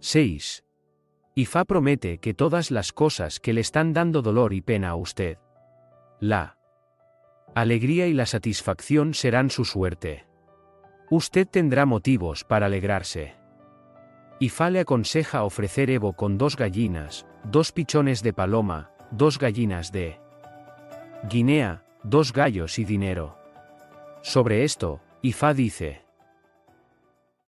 6. Ifá promete que todas las cosas que le están dando dolor y pena a usted, la alegría y la satisfacción serán su suerte. Usted tendrá motivos para alegrarse. Ifá le aconseja ofrecer Evo con dos gallinas, dos pichones de paloma, dos gallinas de Guinea, dos gallos y dinero. Sobre esto, Ifá dice,